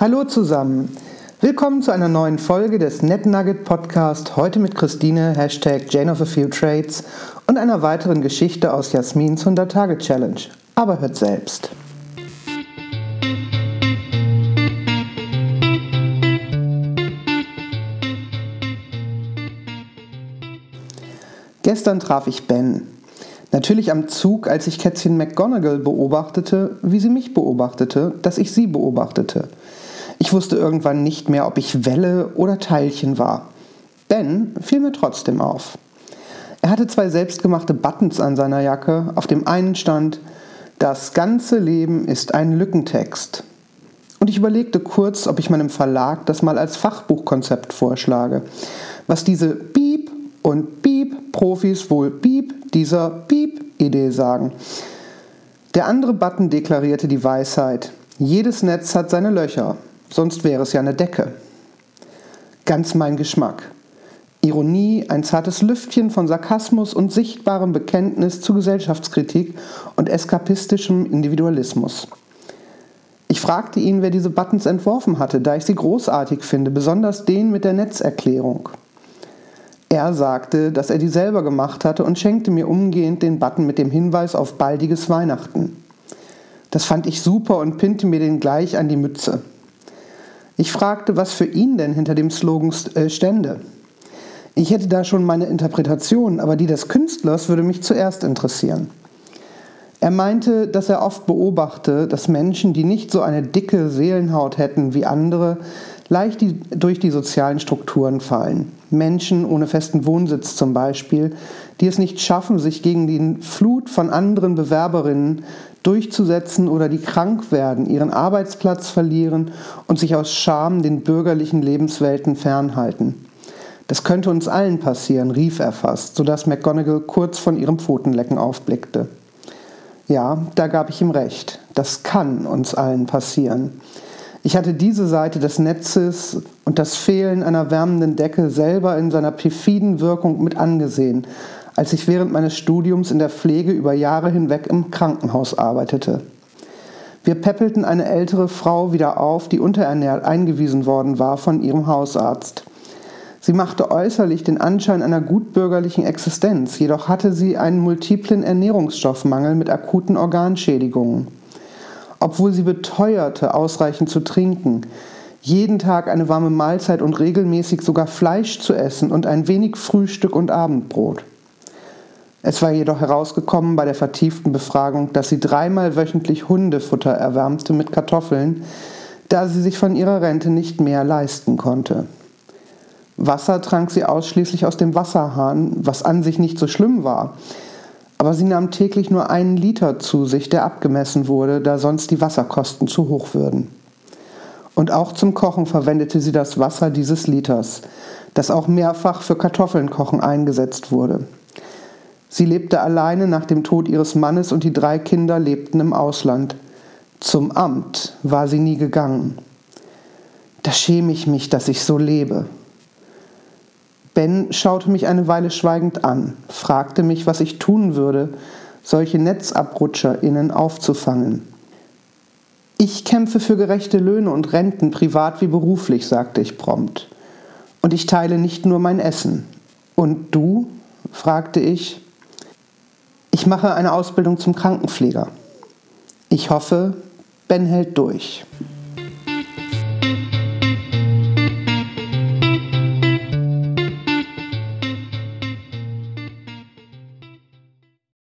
Hallo zusammen. Willkommen zu einer neuen Folge des NetNugget Podcast. Heute mit Christine, Hashtag Jane of a Few Trades und einer weiteren Geschichte aus Jasmins 100-Tage-Challenge. Aber hört selbst. Gestern traf ich Ben. Natürlich am Zug, als ich Kätzchen McGonagall beobachtete, wie sie mich beobachtete, dass ich sie beobachtete. Ich wusste irgendwann nicht mehr, ob ich Welle oder Teilchen war. Ben fiel mir trotzdem auf. Er hatte zwei selbstgemachte Buttons an seiner Jacke. Auf dem einen stand, das ganze Leben ist ein Lückentext. Und ich überlegte kurz, ob ich meinem Verlag das mal als Fachbuchkonzept vorschlage, was diese Piep und Piep Profis wohl Piep dieser Piep-Idee sagen. Der andere Button deklarierte die Weisheit. Jedes Netz hat seine Löcher, sonst wäre es ja eine Decke. Ganz mein Geschmack. Ironie, ein zartes Lüftchen von Sarkasmus und sichtbarem Bekenntnis zu Gesellschaftskritik und eskapistischem Individualismus. Ich fragte ihn, wer diese Buttons entworfen hatte, da ich sie großartig finde, besonders den mit der Netzerklärung. Er sagte, dass er die selber gemacht hatte und schenkte mir umgehend den Button mit dem Hinweis auf baldiges Weihnachten. Das fand ich super und pinnte mir den gleich an die Mütze. Ich fragte, was für ihn denn hinter dem Slogan äh, stände. Ich hätte da schon meine Interpretation, aber die des Künstlers würde mich zuerst interessieren. Er meinte, dass er oft beobachte, dass Menschen, die nicht so eine dicke Seelenhaut hätten wie andere, leicht die, durch die sozialen Strukturen fallen. Menschen ohne festen Wohnsitz zum Beispiel, die es nicht schaffen, sich gegen die Flut von anderen Bewerberinnen durchzusetzen oder die krank werden, ihren Arbeitsplatz verlieren und sich aus Scham den bürgerlichen Lebenswelten fernhalten. Das könnte uns allen passieren, rief er fast, sodass McGonagall kurz von ihrem Pfotenlecken aufblickte. Ja, da gab ich ihm recht. Das kann uns allen passieren. Ich hatte diese Seite des Netzes und das Fehlen einer wärmenden Decke selber in seiner perfiden Wirkung mit angesehen, als ich während meines Studiums in der Pflege über Jahre hinweg im Krankenhaus arbeitete. Wir peppelten eine ältere Frau wieder auf, die unterernährt eingewiesen worden war von ihrem Hausarzt. Sie machte äußerlich den Anschein einer gutbürgerlichen Existenz, jedoch hatte sie einen multiplen Ernährungsstoffmangel mit akuten Organschädigungen obwohl sie beteuerte, ausreichend zu trinken, jeden Tag eine warme Mahlzeit und regelmäßig sogar Fleisch zu essen und ein wenig Frühstück und Abendbrot. Es war jedoch herausgekommen bei der vertieften Befragung, dass sie dreimal wöchentlich Hundefutter erwärmte mit Kartoffeln, da sie sich von ihrer Rente nicht mehr leisten konnte. Wasser trank sie ausschließlich aus dem Wasserhahn, was an sich nicht so schlimm war, aber sie nahm täglich nur einen Liter zu sich, der abgemessen wurde, da sonst die Wasserkosten zu hoch würden. Und auch zum Kochen verwendete sie das Wasser dieses Liters, das auch mehrfach für Kartoffelnkochen eingesetzt wurde. Sie lebte alleine nach dem Tod ihres Mannes und die drei Kinder lebten im Ausland. Zum Amt war sie nie gegangen. Da schäme ich mich, dass ich so lebe. Ben schaute mich eine Weile schweigend an, fragte mich, was ich tun würde, solche NetzabbrutscherInnen aufzufangen. Ich kämpfe für gerechte Löhne und Renten, privat wie beruflich, sagte ich prompt. Und ich teile nicht nur mein Essen. Und du? fragte ich. Ich mache eine Ausbildung zum Krankenpfleger. Ich hoffe, Ben hält durch.